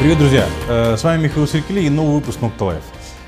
Привет, друзья! Э, С вами Михаил Серкели и новый выпуск Nocta Life.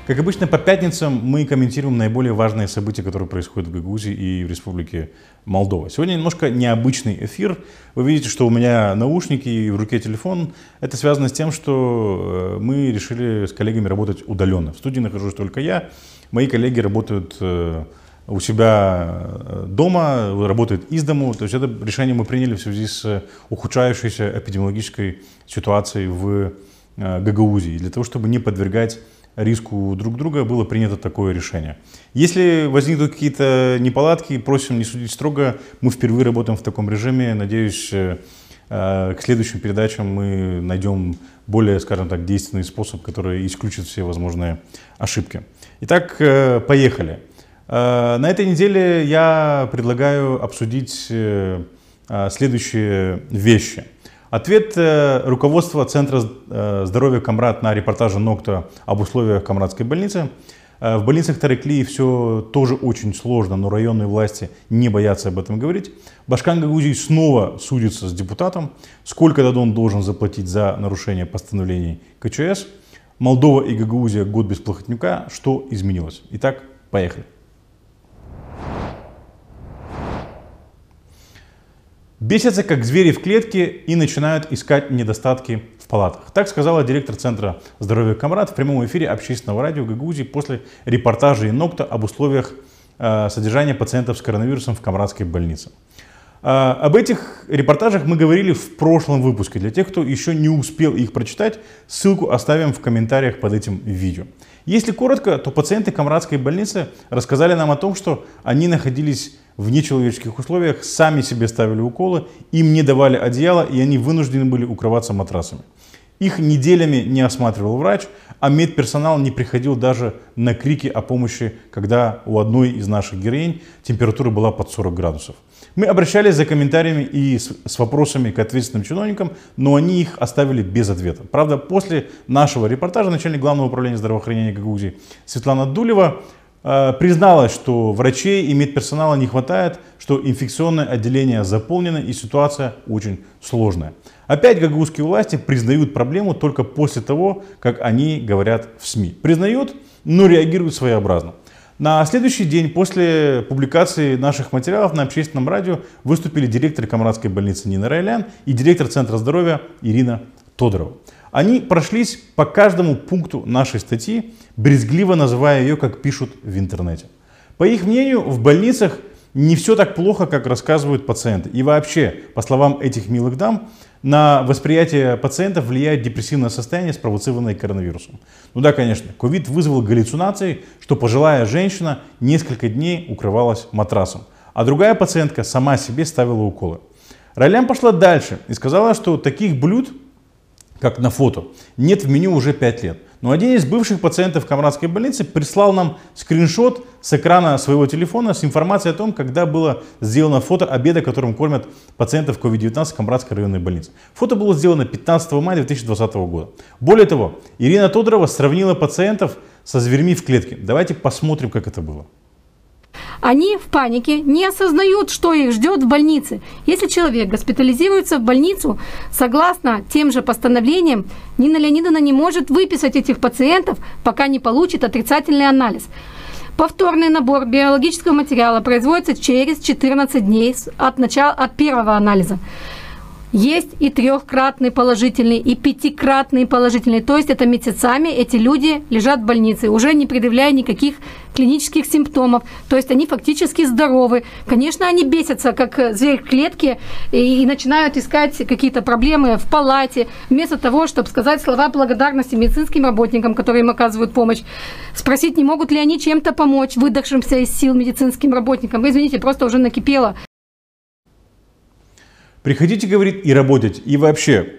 Как обычно, по пятницам мы комментируем наиболее важные события, которые происходят в Гагаузии и в Республике Молдова. Сегодня немножко необычный эфир. Вы видите, что у меня наушники и в руке телефон. Это связано с тем, что э, мы решили с коллегами работать удаленно. В студии нахожусь только я. Мои коллеги работают э, у себя э, дома, работают из дому. То есть это решение мы приняли в связи с ухудшающейся эпидемиологической ситуацией в э, Гагаузии. Для того, чтобы не подвергать риску друг друга, было принято такое решение. Если возникнут какие-то неполадки, просим не судить строго. Мы впервые работаем в таком режиме. Надеюсь, э, э, к следующим передачам мы найдем более, скажем так, действенный способ, который исключит все возможные ошибки. Итак, э, поехали. Э, На этой неделе я предлагаю обсудить э, э, следующие вещи. Ответ руководства Центра здоровья Камрад на репортаже Нокта об условиях Камрадской больницы. В больницах Тареклии все тоже очень сложно, но районные власти не боятся об этом говорить. Башкан Гагаузий снова судится с депутатом. Сколько Дадон должен заплатить за нарушение постановлений КЧС? Молдова и Гагаузия год без плохотнюка. Что изменилось? Итак, поехали. Бесятся, как звери в клетке, и начинают искать недостатки в палатах. Так сказала директор Центра здоровья Камрад в прямом эфире общественного радио Гагаузии после репортажа Инокта об условиях э, содержания пациентов с коронавирусом в Камрадской больнице. Э, об этих репортажах мы говорили в прошлом выпуске. Для тех, кто еще не успел их прочитать, ссылку оставим в комментариях под этим видео. Если коротко, то пациенты Камрадской больницы рассказали нам о том, что они находились в нечеловеческих условиях, сами себе ставили уколы, им не давали одеяло, и они вынуждены были укрываться матрасами. Их неделями не осматривал врач, а медперсонал не приходил даже на крики о помощи, когда у одной из наших героинь температура была под 40 градусов. Мы обращались за комментариями и с, вопросами к ответственным чиновникам, но они их оставили без ответа. Правда, после нашего репортажа начальник главного управления здравоохранения Гагаузии Светлана Дулева э, призналась, что врачей и медперсонала не хватает, что инфекционное отделение заполнено и ситуация очень сложная. Опять гагаузские власти признают проблему только после того, как они говорят в СМИ. Признают, но реагируют своеобразно. На следующий день после публикации наших материалов на общественном радио выступили директор Камрадской больницы Нина Райлян и директор Центра здоровья Ирина Тодорова. Они прошлись по каждому пункту нашей статьи, брезгливо называя ее, как пишут в интернете. По их мнению, в больницах не все так плохо, как рассказывают пациенты. И вообще, по словам этих милых дам, на восприятие пациентов влияет депрессивное состояние, спровоцированное коронавирусом. Ну да, конечно, ковид вызвал галлюцинации, что пожилая женщина несколько дней укрывалась матрасом, а другая пациентка сама себе ставила уколы. Ролям пошла дальше и сказала, что таких блюд, как на фото, нет в меню уже 5 лет. Но один из бывших пациентов Камрадской больницы прислал нам скриншот с экрана своего телефона с информацией о том, когда было сделано фото обеда, которым кормят пациентов COVID-19 Камрадской районной больницы. Фото было сделано 15 мая 2020 года. Более того, Ирина Тодорова сравнила пациентов со зверьми в клетке. Давайте посмотрим, как это было. Они в панике не осознают, что их ждет в больнице. Если человек госпитализируется в больницу, согласно тем же постановлениям, Нина Леонидовна не может выписать этих пациентов, пока не получит отрицательный анализ. Повторный набор биологического материала производится через 14 дней от, начала, от первого анализа. Есть и трехкратный положительный, и пятикратный положительный. То есть это месяцами эти люди лежат в больнице, уже не предъявляя никаких клинических симптомов. То есть они фактически здоровы. Конечно, они бесятся, как зверь в клетке, и, и начинают искать какие-то проблемы в палате, вместо того, чтобы сказать слова благодарности медицинским работникам, которые им оказывают помощь. Спросить, не могут ли они чем-то помочь выдохшимся из сил медицинским работникам. Извините, просто уже накипело. Приходите, говорит, и работать. И вообще,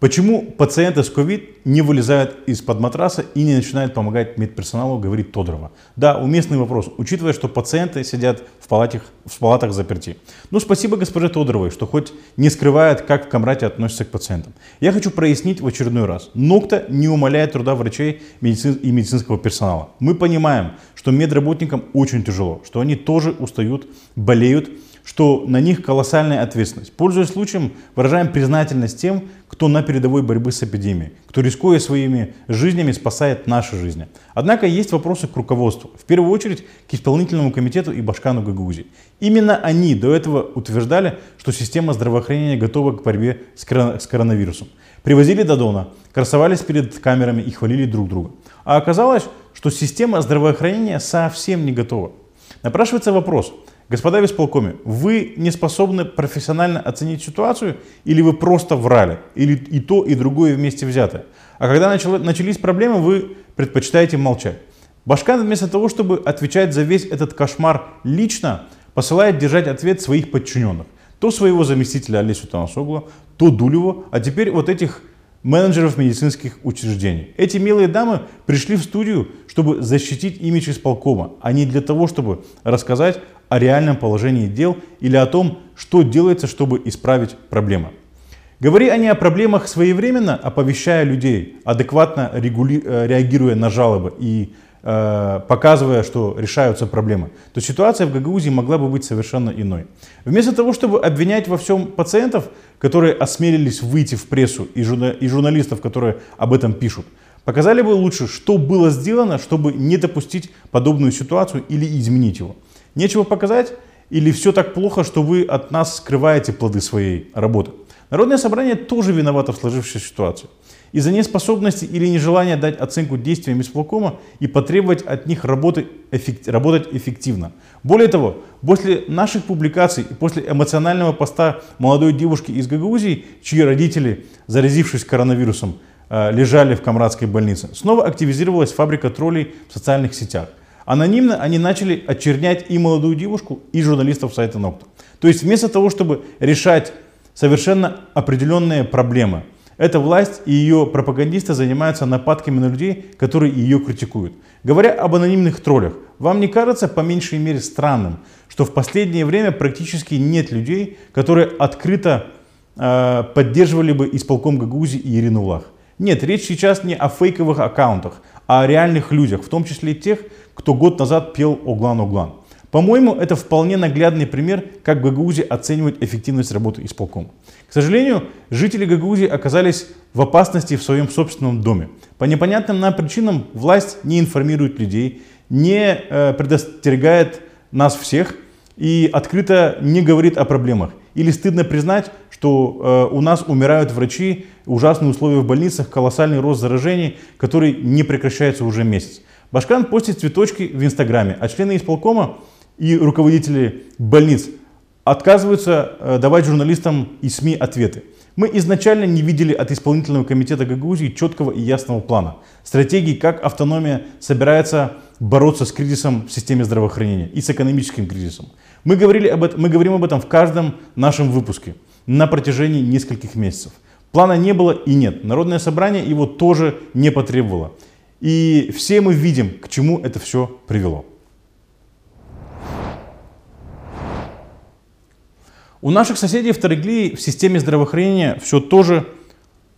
почему пациенты с COVID не вылезают из-под матраса и не начинают помогать медперсоналу, говорит Тодорова. Да, уместный вопрос, учитывая, что пациенты сидят в палатах, в палатах заперти. Ну, спасибо госпоже Тодоровой, что хоть не скрывает, как в Камрате относятся к пациентам. Я хочу прояснить в очередной раз. Нокта не умаляет труда врачей и медицинского персонала. Мы понимаем, что медработникам очень тяжело, что они тоже устают, болеют, что на них колоссальная ответственность. Пользуясь случаем, выражаем признательность тем, кто на передовой борьбы с эпидемией, кто, рискуя своими жизнями, спасает наши жизни. Однако есть вопросы к руководству, в первую очередь к исполнительному комитету и Башкану Гагаузи. Именно они до этого утверждали, что система здравоохранения готова к борьбе с коронавирусом. Привозили до Дона, красовались перед камерами и хвалили друг друга. А оказалось, что система здравоохранения совсем не готова. Напрашивается вопрос, господа в исполкоме, вы не способны профессионально оценить ситуацию или вы просто врали, или и то, и другое вместе взятое? А когда начались проблемы, вы предпочитаете молчать. Башкан вместо того, чтобы отвечать за весь этот кошмар лично, посылает держать ответ своих подчиненных. То своего заместителя Олесю Танасоглу, то Дулева, а теперь вот этих менеджеров медицинских учреждений. Эти милые дамы пришли в студию, чтобы защитить имидж исполкома, а не для того, чтобы рассказать о реальном положении дел или о том, что делается, чтобы исправить проблемы. Говори они о проблемах своевременно, оповещая людей, адекватно регули... Э, реагируя на жалобы и показывая, что решаются проблемы, то ситуация в Гагаузии могла бы быть совершенно иной. Вместо того, чтобы обвинять во всем пациентов, которые осмелились выйти в прессу, и, и журналистов, которые об этом пишут, показали бы лучше, что было сделано, чтобы не допустить подобную ситуацию или изменить его. Нечего показать или все так плохо, что вы от нас скрываете плоды своей работы. Народное собрание тоже виновато в сложившейся ситуации из-за неспособности или нежелания дать оценку действиям исполкома и потребовать от них работы, эффект, работать эффективно. Более того, после наших публикаций и после эмоционального поста молодой девушки из Гагаузии, чьи родители, заразившись коронавирусом, э, лежали в Камрадской больнице, снова активизировалась фабрика троллей в социальных сетях. Анонимно они начали очернять и молодую девушку, и журналистов сайта Нокта. То есть вместо того, чтобы решать совершенно определенные проблемы – эта власть и ее пропагандисты занимаются нападками на людей, которые ее критикуют. Говоря об анонимных троллях, вам не кажется по меньшей мере странным, что в последнее время практически нет людей, которые открыто э, поддерживали бы исполком Гагаузии и Ирину Лах? Нет, речь сейчас не о фейковых аккаунтах, а о реальных людях, в том числе тех, кто год назад пел «Оглан-Оглан». По-моему, это вполне наглядный пример, как в Гагаузии оценивать эффективность работы исполкома. К сожалению, жители Гагаузии оказались в опасности в своем собственном доме. По непонятным нам причинам власть не информирует людей, не э, предостерегает нас всех и открыто не говорит о проблемах. Или стыдно признать, что э, у нас умирают врачи, ужасные условия в больницах, колоссальный рост заражений, который не прекращается уже месяц. Башкан постит цветочки в Инстаграме, а члены исполкома и руководители больниц отказываются э, давать журналистам и СМИ ответы. Мы изначально не видели от исполнительного комитета Гагаузии четкого и ясного плана, стратегии, как автономия собирается бороться с кризисом в системе здравоохранения и с экономическим кризисом. Мы, говорили об этом, мы говорим об этом в каждом нашем выпуске на протяжении нескольких месяцев. Плана не было и нет. Народное собрание его тоже не потребовало. И все мы видим, к чему это все привело. У наших соседей в Тараглии в системе здравоохранения все тоже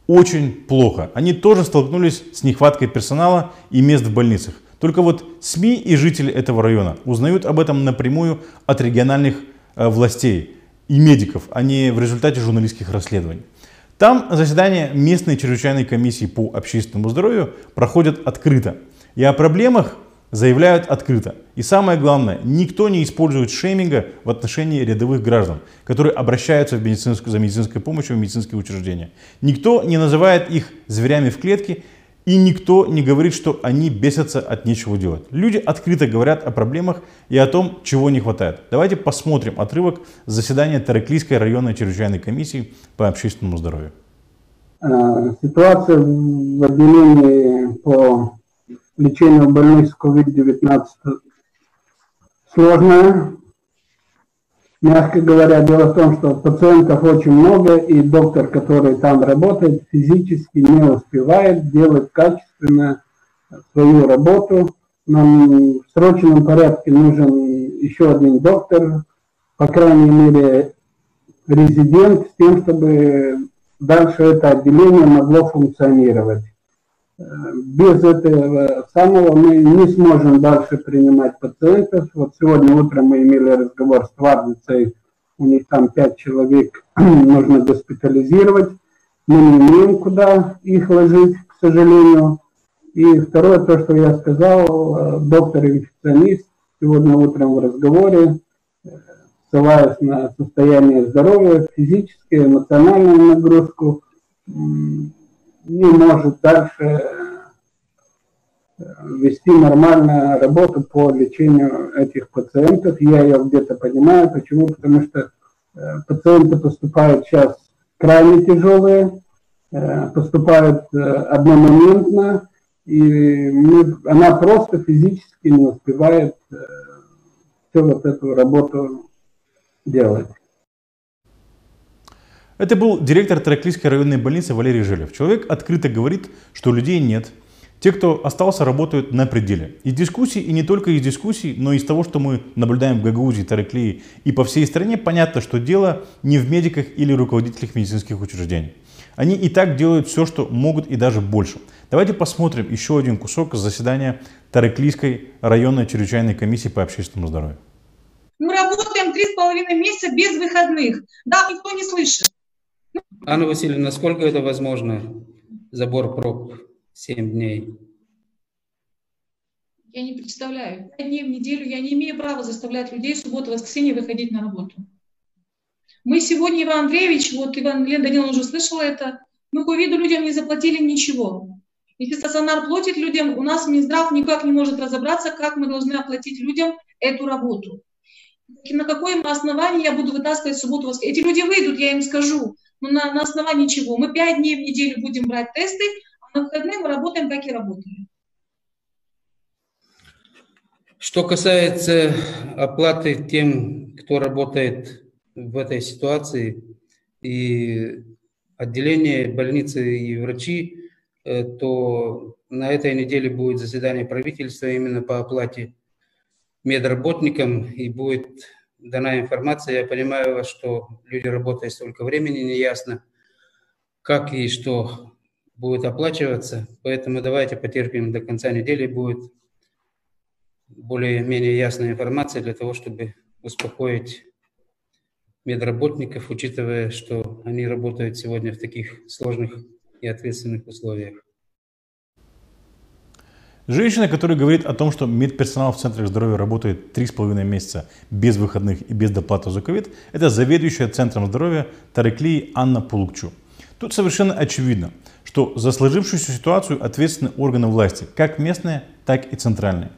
очень плохо. Они тоже столкнулись с нехваткой персонала и мест в больницах. Только вот СМИ и жители этого района узнают об этом напрямую от региональных э, властей и медиков, а не в результате журналистских расследований. Там заседания местной чрезвычайной комиссии по общественному здоровью проходят открыто. И о проблемах заявляют открыто. И самое главное, никто не использует шейминга в отношении рядовых граждан, которые обращаются в медицинскую, за медицинской помощью в медицинские учреждения. Никто не называет их зверями в клетке, и никто не говорит, что они бесятся от нечего делать. Люди открыто говорят о проблемах и о том, чего не хватает. Давайте посмотрим отрывок заседания Тараклийской районной чрезвычайной комиссии по общественному здоровью. Э, ситуация в отделении по лечению больных с COVID-19 сложная. Мягко говоря, дело в том, что пациентов очень много, и доктор, который там работает, физически не успевает делать качественно свою работу. Нам в срочном порядке нужен еще один доктор, по крайней мере, резидент, с тем, чтобы дальше это отделение могло функционировать. Без этого самого мы не сможем дальше принимать пациентов. Вот сегодня утром мы имели разговор с Твардицей у них там пять человек нужно госпитализировать, мы не имеем куда их ложить, к сожалению. И второе, то, что я сказал, доктор-инфекционист сегодня утром в разговоре, ссылаясь на состояние здоровья, физическую, эмоциональную нагрузку, не может дальше вести нормальную работу по лечению этих пациентов. Я ее где-то понимаю. Почему? Потому что э, пациенты поступают сейчас крайне тяжелые, э, поступают э, одномоментно, и мы, она просто физически не успевает всю вот эту работу делать. Это был директор Тараклийской районной больницы Валерий Желев. Человек открыто говорит, что людей нет, те, кто остался, работают на пределе. Из дискуссий, и не только из дискуссий, но из того, что мы наблюдаем в Гагаузии, Тараклии и по всей стране, понятно, что дело не в медиках или руководителях медицинских учреждений. Они и так делают все, что могут и даже больше. Давайте посмотрим еще один кусок заседания Тараклийской районной чрезвычайной комиссии по общественному здоровью. Мы работаем три с половиной месяца без выходных. Да, никто не слышит. Анна Васильевна, насколько это возможно, забор проб? 7 дней? Я не представляю. 5 дней в неделю я не имею права заставлять людей в субботу, воскресенье выходить на работу. Мы сегодня, Иван Андреевич, вот Иван Лен Даниловна уже слышала это, мы по виду людям не заплатили ничего. Если стационар платит людям, у нас Минздрав никак не может разобраться, как мы должны оплатить людям эту работу. И на какое основании я буду вытаскивать в субботу. Эти люди выйдут, я им скажу, но на, на основании чего? Мы пять дней в неделю будем брать тесты, на выходные мы работаем, как и работали. Что касается оплаты тем, кто работает в этой ситуации, и отделение больницы и врачи, э, то на этой неделе будет заседание правительства именно по оплате медработникам, и будет дана информация. Я понимаю, что люди работают столько времени, неясно, как и что будет оплачиваться. Поэтому давайте потерпим до конца недели, будет более-менее ясная информация для того, чтобы успокоить медработников, учитывая, что они работают сегодня в таких сложных и ответственных условиях. Женщина, которая говорит о том, что медперсонал в центрах здоровья работает 3,5 месяца без выходных и без доплаты за ковид, это заведующая Центром здоровья Тареклии Анна Пулукчу. Тут совершенно очевидно, что за сложившуюся ситуацию ответственны органы власти, как местные, так и центральные.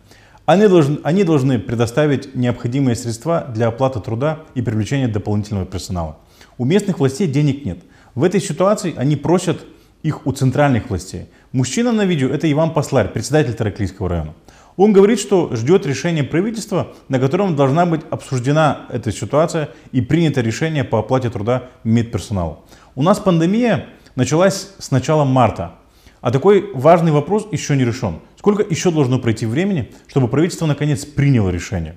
Они должны, они должны предоставить необходимые средства для оплаты труда и привлечения дополнительного персонала. У местных властей денег нет. В этой ситуации они просят их у центральных властей. Мужчина на видео это Иван Посларь, председатель Тараклийского района. Он говорит, что ждет решения правительства, на котором должна быть обсуждена эта ситуация и принято решение по оплате труда медперсонала. У нас пандемия, началась с начала марта. А такой важный вопрос еще не решен. Сколько еще должно пройти времени, чтобы правительство наконец приняло решение?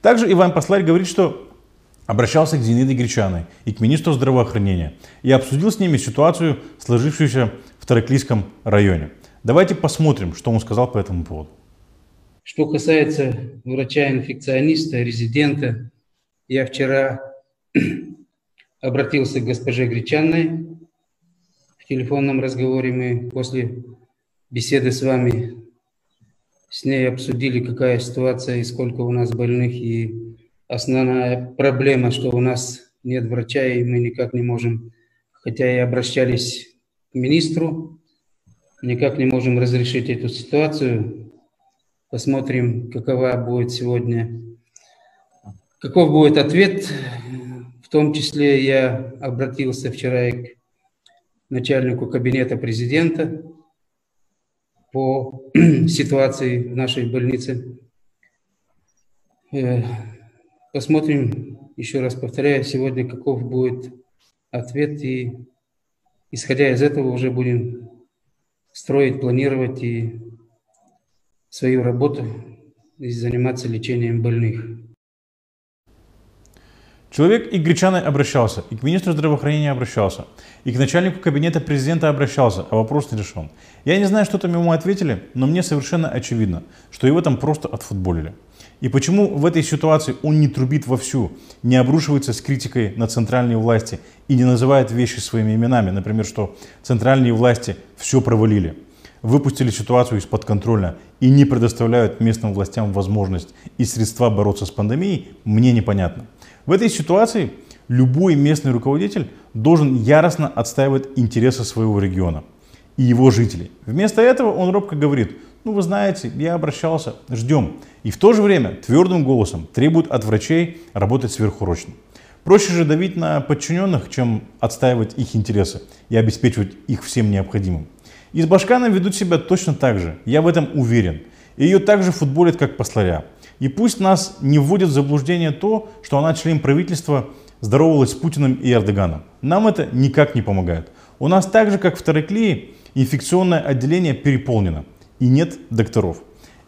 Также Иван Посларь говорит, что обращался к Зинаиде Гречаной и к министру здравоохранения и обсудил с ними ситуацию, сложившуюся в Тараклийском районе. Давайте посмотрим, что он сказал по этому поводу. Что касается врача-инфекциониста, резидента, я вчера обратился к госпоже Гречанной в телефонном разговоре мы после беседы с вами с ней обсудили, какая ситуация и сколько у нас больных. И основная проблема, что у нас нет врача, и мы никак не можем, хотя и обращались к министру, никак не можем разрешить эту ситуацию. Посмотрим, какова будет сегодня, каков будет ответ. В том числе я обратился вчера и к начальнику кабинета президента по ситуации в нашей больнице. Э, посмотрим, еще раз повторяю, сегодня каков будет ответ, и исходя из этого уже будем строить, планировать и свою работу и заниматься лечением больных. Человек и к Гречаной обращался, и к министру здравоохранения обращался, и к начальнику кабинета президента обращался, а вопрос не решен. Я не знаю, что там ему ответили, но мне совершенно очевидно, что его там просто отфутболили. И почему в этой ситуации он не трубит вовсю, не обрушивается с критикой на центральные власти и не называет вещи своими именами, например, что центральные власти все провалили, выпустили ситуацию из-под контроля и не предоставляют местным властям возможность и средства бороться с пандемией, мне непонятно. В этой ситуации любой местный руководитель должен яростно отстаивать интересы своего региона и его жителей. Вместо этого он робко говорит, ну вы знаете, я обращался, ждем. И в то же время твердым голосом требует от врачей работать сверхурочно. Проще же давить на подчиненных, чем отстаивать их интересы и обеспечивать их всем необходимым. И с Башканом ведут себя точно так же, я в этом уверен. И ее также футболят, как посларя. И пусть нас не вводит в заблуждение то, что она член правительства здоровалась с Путиным и Эрдоганом. Нам это никак не помогает. У нас так же, как в Тараклии, инфекционное отделение переполнено и нет докторов.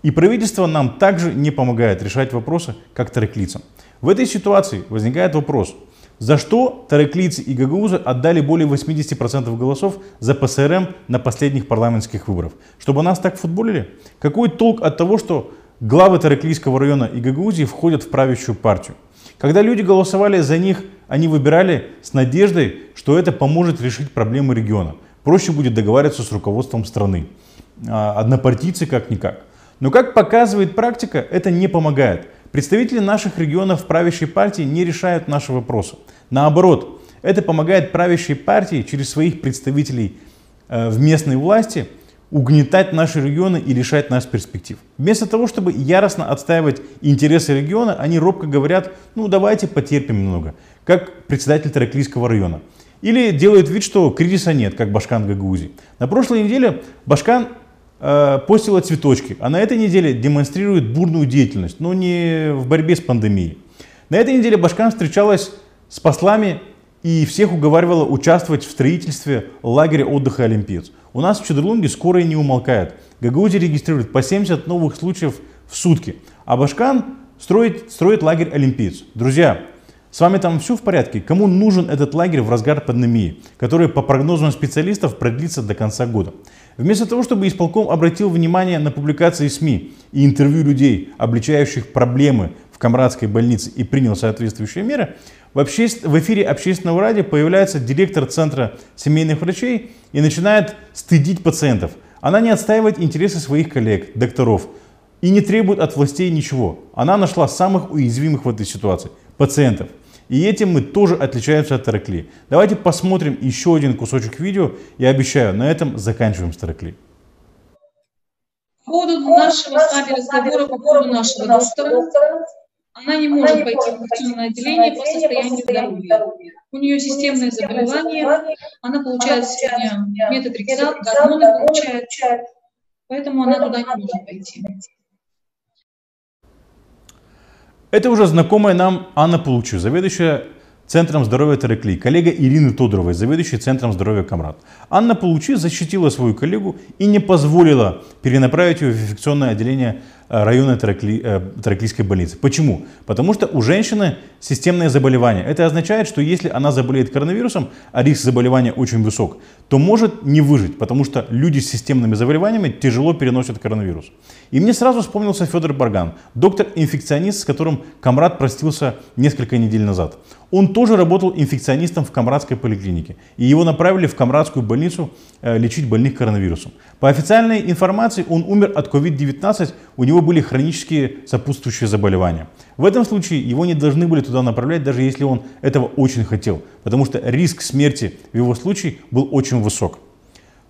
И правительство нам также не помогает решать вопросы, как тараклийцам. В этой ситуации возникает вопрос, за что тараклийцы и гагаузы отдали более 80% голосов за ПСРМ на последних парламентских выборах? Чтобы нас так футболили? Какой толк от того, что главы Тараклийского района и Гагаузии входят в правящую партию? Когда люди голосовали за них, они выбирали с надеждой, что это поможет решить проблемы региона. Проще будет договариваться с руководством страны. А, однопартийцы как-никак. Но как показывает практика, это не помогает. Представители наших регионов правящей партии не решают наши вопросы. Наоборот, это помогает правящей партии через своих представителей э, в местной власти угнетать наши регионы и лишать нас перспектив. Вместо того, чтобы яростно отстаивать интересы региона, они робко говорят, ну давайте потерпим немного, как председатель Тараклийского района. Или делают вид, что кризиса нет, как Башкан Гагаузий. На прошлой неделе Башкан постила цветочки, а на этой неделе демонстрирует бурную деятельность, но не в борьбе с пандемией. На этой неделе Башкан встречалась с послами и всех уговаривала участвовать в строительстве лагеря отдыха «Олимпиец». У нас в Чудрлунге скорая не умолкает. Гагаузия регистрирует по 70 новых случаев в сутки, а Башкан строит, строит лагерь «Олимпиец». Друзья, с вами там все в порядке? Кому нужен этот лагерь в разгар пандемии, который по прогнозам специалистов продлится до конца года? Вместо того, чтобы исполком обратил внимание на публикации СМИ и интервью людей, обличающих проблемы в Камрадской больнице и принял соответствующие меры, в, обще... в эфире общественного радио появляется директор Центра семейных врачей и начинает стыдить пациентов. Она не отстаивает интересы своих коллег, докторов, и не требует от властей ничего. Она нашла самых уязвимых в этой ситуации – пациентов. И этим мы тоже отличаемся от Таракли. Давайте посмотрим еще один кусочек видео. Я обещаю, на этом заканчиваем с Таракли. По поводу нашего с вами разговора по поводу нашего доктора, она не может пойти в инфекционное отделение по состоянию здоровья. У нее системное заболевание, она получает сегодня метотрексат, гормоны получает, поэтому она туда не может пойти. Это уже знакомая нам Анна Получу, заведующая Центром здоровья Тарекли, коллега Ирины Тодоровой, заведующей Центром здоровья Камрад. Анна Получи защитила свою коллегу и не позволила перенаправить ее в инфекционное отделение районной таракли, э, больницы. Почему? Потому что у женщины системное заболевание. Это означает, что если она заболеет коронавирусом, а риск заболевания очень высок, то может не выжить, потому что люди с системными заболеваниями тяжело переносят коронавирус. И мне сразу вспомнился Федор Барган, доктор-инфекционист, с которым Камрад простился несколько недель назад. Он тоже работал инфекционистом в Камрадской поликлинике, и его направили в Камрадскую больницу э, лечить больных коронавирусом. По официальной информации он умер от COVID-19, у него были хронические сопутствующие заболевания. В этом случае его не должны были туда направлять, даже если он этого очень хотел, потому что риск смерти в его случае был очень высок.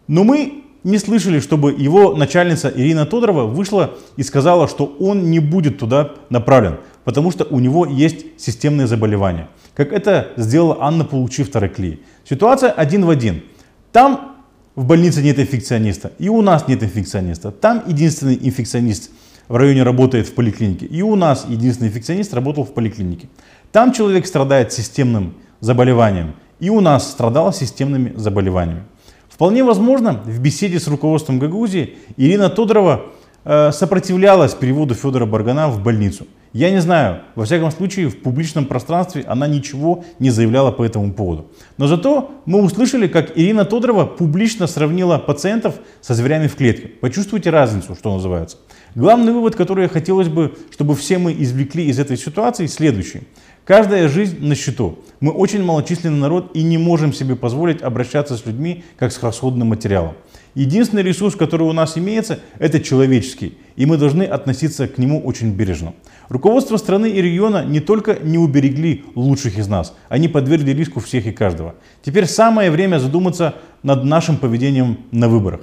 Но мы не слышали, чтобы его начальница Ирина Тодорова вышла и сказала, что он не будет туда направлен, потому что у него есть системные заболевания. Как это сделала Анна, получив тараклии. Ситуация один в один. Там в больнице нет инфекциониста, и у нас нет инфекциониста. Там единственный инфекционист в районе работает в поликлинике, и у нас единственный инфекционист работал в поликлинике. Там человек страдает системным заболеванием, и у нас страдал системными заболеваниями. Вполне возможно, в беседе с руководством Гагаузии Ирина Тодорова э, сопротивлялась переводу Федора Баргана в больницу. Я не знаю, во всяком случае в публичном пространстве она ничего не заявляла по этому поводу. Но зато мы услышали, как Ирина Тодорова публично сравнила пациентов со зверями в клетке. Почувствуйте разницу, что называется. Главный вывод, который хотелось бы, чтобы все мы извлекли из этой ситуации, следующий. Каждая жизнь на счету. Мы очень малочисленный народ и не можем себе позволить обращаться с людьми как с расходным материалом. Единственный ресурс, который у нас имеется, это человеческий, и мы должны относиться к нему очень бережно. Руководство страны и региона не только не уберегли лучших из нас, они подвергли риску всех и каждого. Теперь самое время задуматься над нашим поведением на выборах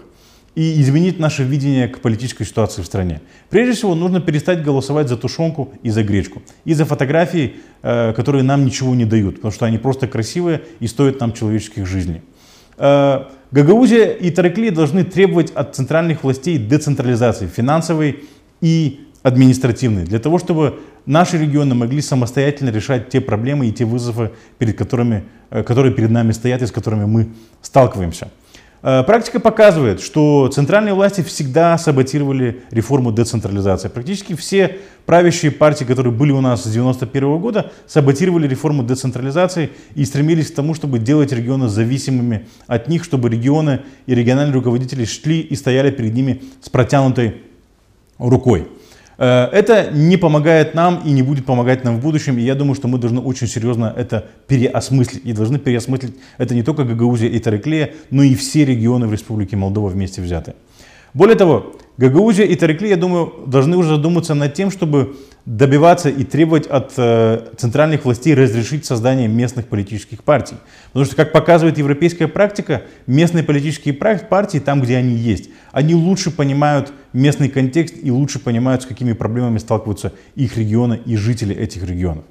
и изменить наше видение к политической ситуации в стране. Прежде всего, нужно перестать голосовать за тушенку и за гречку, и за фотографии, э, которые нам ничего не дают, потому что они просто красивые и стоят нам человеческих жизней. Гагаузия и Тараклия должны требовать от центральных властей децентрализации финансовой и административной, для того, чтобы наши регионы могли самостоятельно решать те проблемы и те вызовы, перед которыми, э, которые перед нами стоят и с которыми мы сталкиваемся. Э, практика показывает, что центральные власти всегда саботировали реформу децентрализации. Практически все правящие партии, которые были у нас с 1991 года, саботировали реформу децентрализации и стремились к тому, чтобы делать регионы зависимыми от них, чтобы регионы и региональные руководители шли и стояли перед ними с протянутой рукой. Э, это не помогает нам и не будет помогать нам в будущем. И я думаю, что мы должны очень серьезно это переосмыслить. И должны переосмыслить это не только Гагаузия и Тареклея, но и все регионы в Республике Молдова вместе взятые. Более того, Гагаузия и Тарекли, я думаю, должны уже задуматься над тем, чтобы добиваться и требовать от э, центральных властей разрешить создание местных политических партий. Потому что, как показывает европейская практика, местные политические партии, там, где они есть, они лучше понимают местный контекст и лучше понимают, с какими проблемами сталкиваются их регионы и жители этих регионов.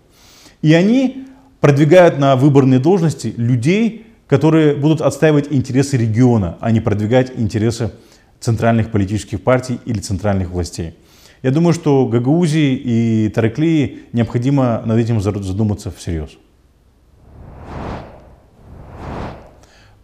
И они продвигают на выборные должности людей, которые будут отстаивать интересы региона, а не продвигать интересы центральных политических партий или центральных властей. Я думаю, что Гагаузии и Тараклии необходимо над этим задуматься всерьез.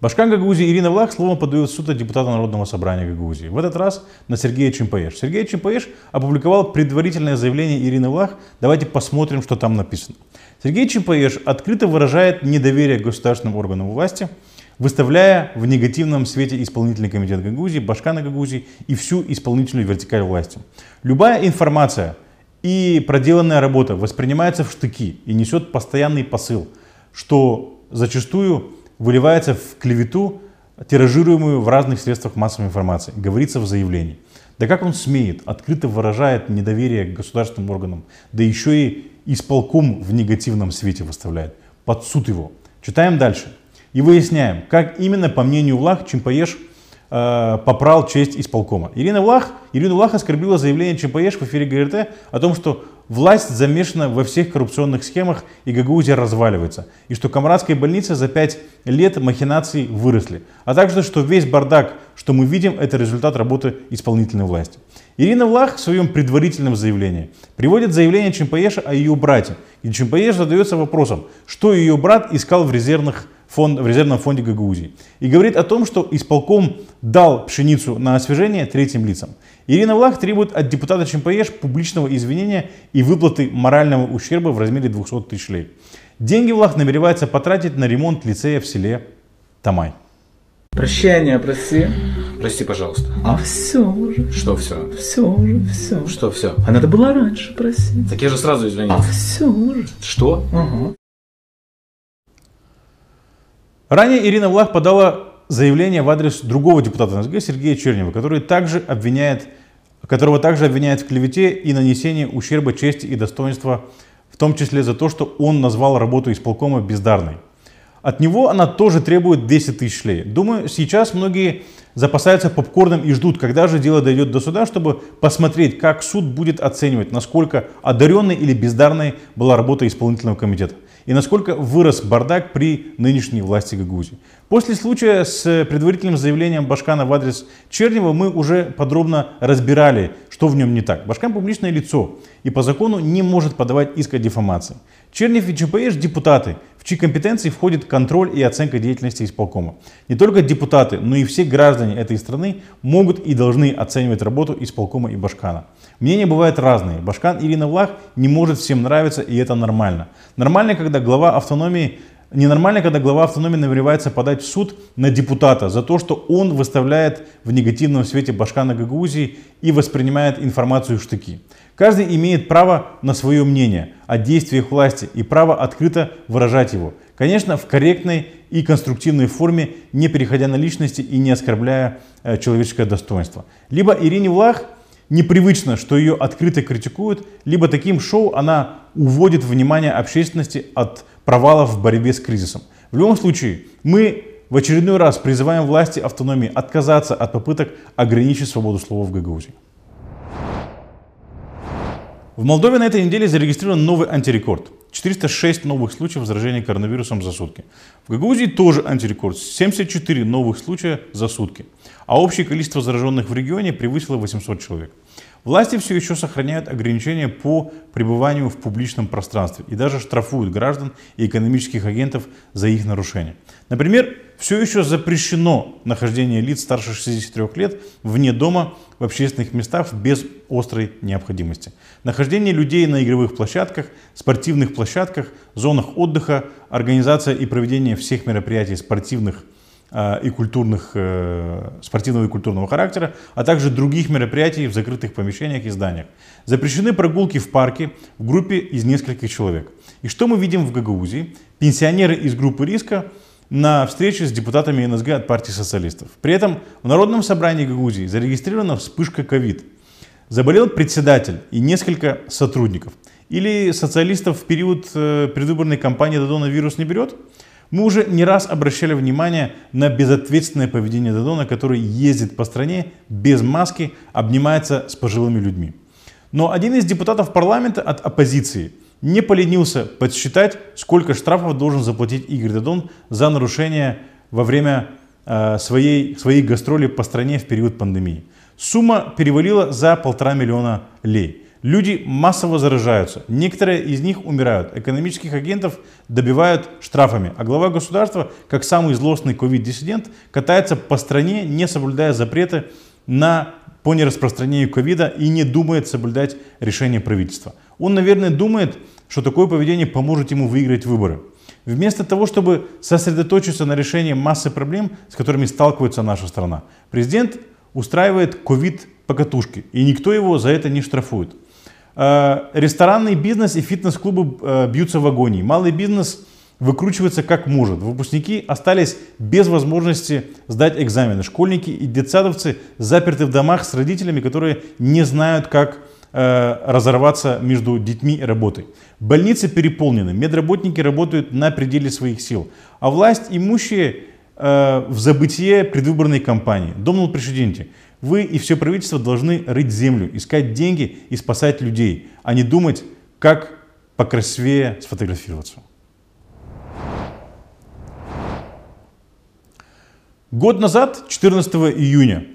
Башкан Гагаузии Ирина Влах словом подает в суд депутата Народного собрания Гагаузии. В этот раз на Сергея Чемпаеш. Сергей Чемпаеш опубликовал предварительное заявление Ирины Влах. Давайте посмотрим, что там написано. Сергей Чемпаеш открыто выражает недоверие государственным органам власти – выставляя в негативном свете исполнительный комитет Гагаузии, Башкана Гагаузии и всю исполнительную вертикаль власти. Любая информация и проделанная работа воспринимается в штыки и несет постоянный посыл, что зачастую выливается в клевету, тиражируемую в разных средствах массовой информации, говорится в заявлении. Да как он смеет, открыто выражает недоверие к государственным органам, да еще и исполком в негативном свете выставляет. Под суд его. Читаем дальше и выясняем, как именно, по мнению Влах, Чемпаеш э, попрал честь исполкома. Ирина Влах, Ирина Влах оскорбила заявление Чемпаеш в эфире ГРТ о том, что власть замешана во всех коррупционных схемах и Гагаузия разваливается. И что Камрадская больница за пять лет махинаций выросли. А также, что весь бардак, что мы видим, это результат работы исполнительной власти. Ирина Влах в своем предварительном заявлении приводит заявление Чемпаеша о ее брате. И Чемпаеш задается вопросом, что ее брат искал в резервных фонд, в резервном фонде Гагаузии. И говорит о том, что исполком дал пшеницу на освежение третьим лицам. Ирина Влах требует от депутата ЧМПЕШ публичного извинения и выплаты морального ущерба в размере 200 тысяч лей. Деньги Влах намеревается потратить на ремонт лицея в селе Тамай. Прощения проси. Прости, пожалуйста. А все уже. Что все? Все уже, все. Что все? А надо было раньше просить. Так я же сразу А извинился. все уже. Что? Ага. Ранее Ирина Влах подала заявление в адрес другого депутата НСГ Сергея Чернева, который также обвиняет, которого также обвиняет в клевете и нанесении ущерба чести и достоинства, в том числе за то, что он назвал работу исполкома бездарной. От него она тоже требует 10 тысяч лей. Думаю, сейчас многие запасаются попкорном и ждут, когда же дело дойдет до суда, чтобы посмотреть, как суд будет оценивать, насколько одаренной или бездарной была работа исполнительного комитета и насколько вырос бардак при нынешней власти Гагаузии. После случая с предварительным заявлением Башкана в адрес Чернева мы уже подробно разбирали, что в нем не так. Башкан публичное лицо и по закону не может подавать иск о дефамации. Чернев и ЧПШ депутаты, чьи компетенции входит контроль и оценка деятельности исполкома. Не только депутаты, но и все граждане этой страны могут и должны оценивать работу исполкома и Башкана. Мнения бывают разные. Башкан Ирина Влах не может всем нравиться, и это нормально. Нормально, когда глава автономии Ненормально, когда глава автономии намеревается подать в суд на депутата за то, что он выставляет в негативном свете Башкана Гагаузии и воспринимает информацию в штыки. Каждый имеет право на свое мнение о действиях власти и право открыто выражать его. Конечно, в корректной и конструктивной форме, не переходя на личности и не оскорбляя э, человеческое достоинство. Либо Ирине Влах непривычно, что ее открыто критикуют, либо таким шоу она уводит внимание общественности от провалов в борьбе с кризисом. В любом случае, мы в очередной раз призываем власти автономии отказаться от попыток ограничить свободу слова в Гагаузии. В Молдове на этой неделе зарегистрирован новый антирекорд. 406 новых случаев заражения коронавирусом за сутки. В Гагаузии тоже антирекорд. 74 новых случая за сутки. А общее количество зараженных в регионе превысило 800 человек. Власти все еще сохраняют ограничения по пребыванию в публичном пространстве и даже штрафуют граждан и экономических агентов за их нарушения. Например, все еще запрещено нахождение лиц старше 63 лет вне дома в общественных местах без острой необходимости. Нахождение людей на игровых площадках, спортивных площадках, зонах отдыха, организация и проведение всех мероприятий спортивных Э, и культурных, э, спортивного и культурного характера, а также других мероприятий в закрытых помещениях и зданиях. Запрещены прогулки в парке в группе из нескольких человек. И что мы видим в Гагаузии? Пенсионеры из группы риска на встрече с депутатами НСГ от партии социалистов. При этом в Народном собрании Гагаузии зарегистрирована вспышка ковид. Заболел председатель и несколько сотрудников. Или социалистов в период э, предвыборной кампании Дадона вирус не берет? Мы уже не раз обращали внимание на безответственное поведение Дадона, который ездит по стране без маски, обнимается с пожилыми людьми. Но один из депутатов парламента от оппозиции не поленился подсчитать, сколько штрафов должен заплатить Игорь Дадон за нарушение во время э, своей, своей гастроли по стране в период пандемии. Сумма перевалила за полтора миллиона лей. Люди массово заражаются, некоторые из них умирают, экономических агентов добивают штрафами, а глава государства, как самый злостный ковид-диссидент, катается по стране, не соблюдая запреты на, по нераспространению ковида и не думает соблюдать решение правительства. Он, наверное, думает, что такое поведение поможет ему выиграть выборы. Вместо того, чтобы сосредоточиться на решении массы проблем, с которыми сталкивается наша страна, президент устраивает ковид покатушки, и никто его за это не штрафует. Э, ресторанный бизнес и фитнес-клубы э, бьются в агонии. Малый бизнес выкручивается как может. Выпускники остались без возможности сдать экзамены. Школьники и детсадовцы заперты в домах с родителями, которые не знают, как э, разорваться между детьми и работой. Больницы переполнены, медработники работают на пределе своих сил, а власть имущие в забытие предвыборной кампании. Домнул президенте. Вы и все правительство должны рыть землю, искать деньги и спасать людей, а не думать, как покрасивее сфотографироваться. Год назад, 14 июня,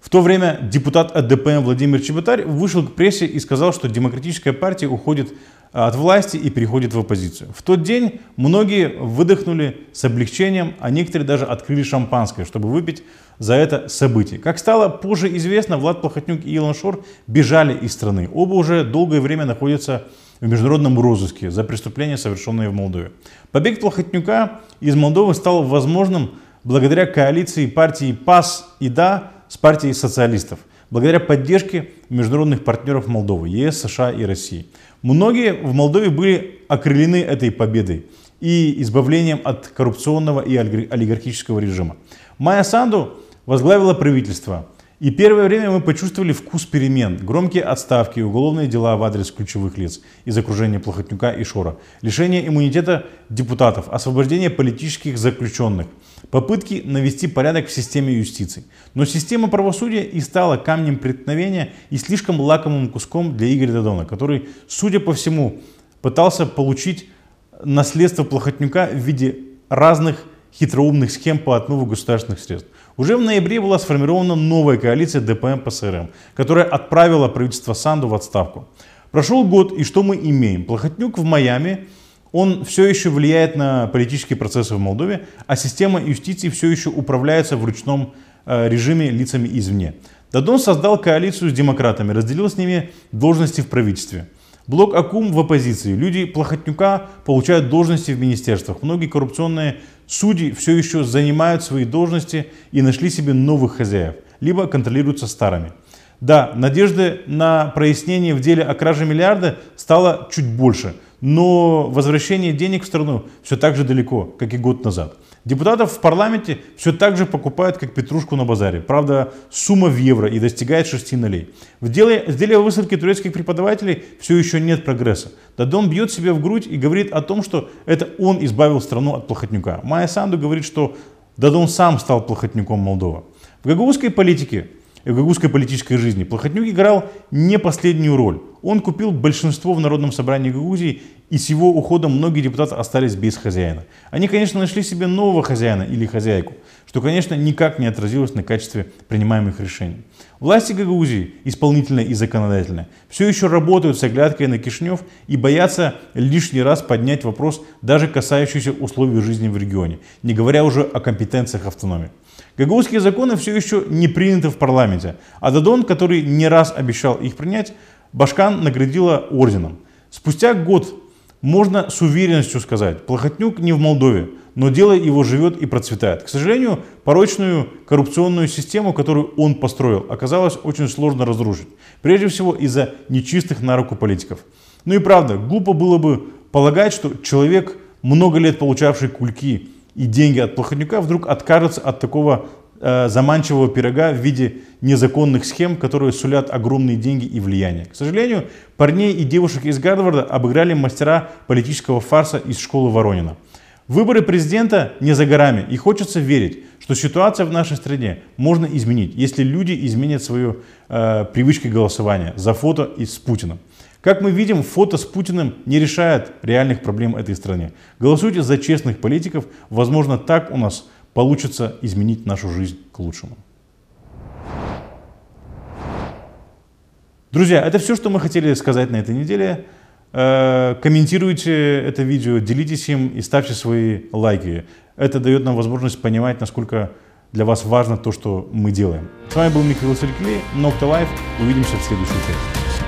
в то время депутат от ДПМ Владимир Чеботарь вышел к прессе и сказал, что демократическая партия уходит от власти и переходит в оппозицию. В тот день многие выдохнули с облегчением, а некоторые даже открыли шампанское, чтобы выпить за это событие. Как стало позже известно, Влад Плохотнюк и Илон Шор бежали из страны. Оба уже долгое время находятся в международном розыске за преступления, совершенные в Молдове. Побег Плохотнюка из Молдовы стал возможным благодаря коалиции партии ПАС и ДА с партией социалистов, благодаря поддержке международных партнеров Молдовы, ЕС, США и России. Многие в Молдове были окрылены этой победой и избавлением от коррупционного и олигархического режима. Майя Санду возглавила правительство. И первое время мы почувствовали вкус перемен. Громкие отставки, уголовные дела в адрес ключевых лиц из окружения Плохотнюка и Шора, лишение иммунитета депутатов, освобождение политических заключенных, попытки навести порядок в системе юстиции. Но система правосудия и стала камнем преткновения и слишком лакомым куском для Игоря Дадона, который, судя по всему, пытался получить наследство Плохотнюка в виде разных хитроумных схем по отмыву государственных средств. Уже в ноябре была сформирована новая коалиция ДПМ ПСРМ, которая отправила правительство Санду в отставку. Прошел год, и что мы имеем? Плохотнюк в Майами, он все еще влияет на политические процессы в Молдове, а система юстиции все еще управляется в ручном э, режиме лицами извне. Дадон создал коалицию с демократами, разделил с ними должности в правительстве. Блок Акум в оппозиции. Люди Плохотнюка получают должности в министерствах. Многие коррупционные судьи все еще занимают свои должности и нашли себе новых хозяев, либо контролируются старыми. Да, надежды на прояснение в деле о краже миллиарда стало чуть больше, но возвращение денег в страну все так же далеко, как и год назад. Депутатов в парламенте все так же покупают, как петрушку на базаре. Правда, сумма в евро и достигает 6 нулей. В деле, в деле высадки турецких преподавателей все еще нет прогресса. Дадон бьет себя в грудь и говорит о том, что это он избавил страну от плохотнюка. Майя Санду говорит, что Дадон сам стал плохотнюком Молдова. В гагаузской политике в гагаузской политической жизни Плохотнюк играл не последнюю роль. Он купил большинство в Народном собрании Гагаузии, и с его уходом многие депутаты остались без хозяина. Они, конечно, нашли себе нового хозяина или хозяйку, что, конечно, никак не отразилось на качестве принимаемых решений. Власти Гагаузии, исполнительная и законодательная, все еще работают с оглядкой на Кишнев и боятся лишний раз поднять вопрос, даже касающийся условий жизни в регионе, не говоря уже о компетенциях автономии. Гагаузские законы все еще не приняты в парламенте, а Дадон, который не раз обещал их принять, Башкан наградила орденом. Спустя год можно с уверенностью сказать, Плохотнюк не в Молдове, но дело его живет и процветает. К сожалению, порочную коррупционную систему, которую он построил, оказалось очень сложно разрушить. Прежде всего из-за нечистых на руку политиков. Ну и правда, глупо было бы полагать, что человек, много лет получавший кульки и деньги от Плохотнюка, вдруг откажется от такого э, заманчивого пирога в виде незаконных схем, которые сулят огромные деньги и влияние. К сожалению, парней и девушек из Гарварда обыграли мастера политического фарса из школы Воронина. Выборы президента не за горами, и хочется верить, что ситуация в нашей стране можно изменить, если люди изменят свою э, привычку голосования за фото и с Путиным. Как мы видим, фото с Путиным не решает реальных проблем этой страны. Голосуйте за честных политиков, возможно, так у нас получится изменить нашу жизнь к лучшему. Друзья, это все, что мы хотели сказать на этой неделе. Э, комментируйте это видео, делитесь им и ставьте свои лайки. Это дает нам возможность понимать, насколько для вас важно то, что мы делаем. С вами был Михаил Серклей, Nocta Life. Увидимся в следующей части.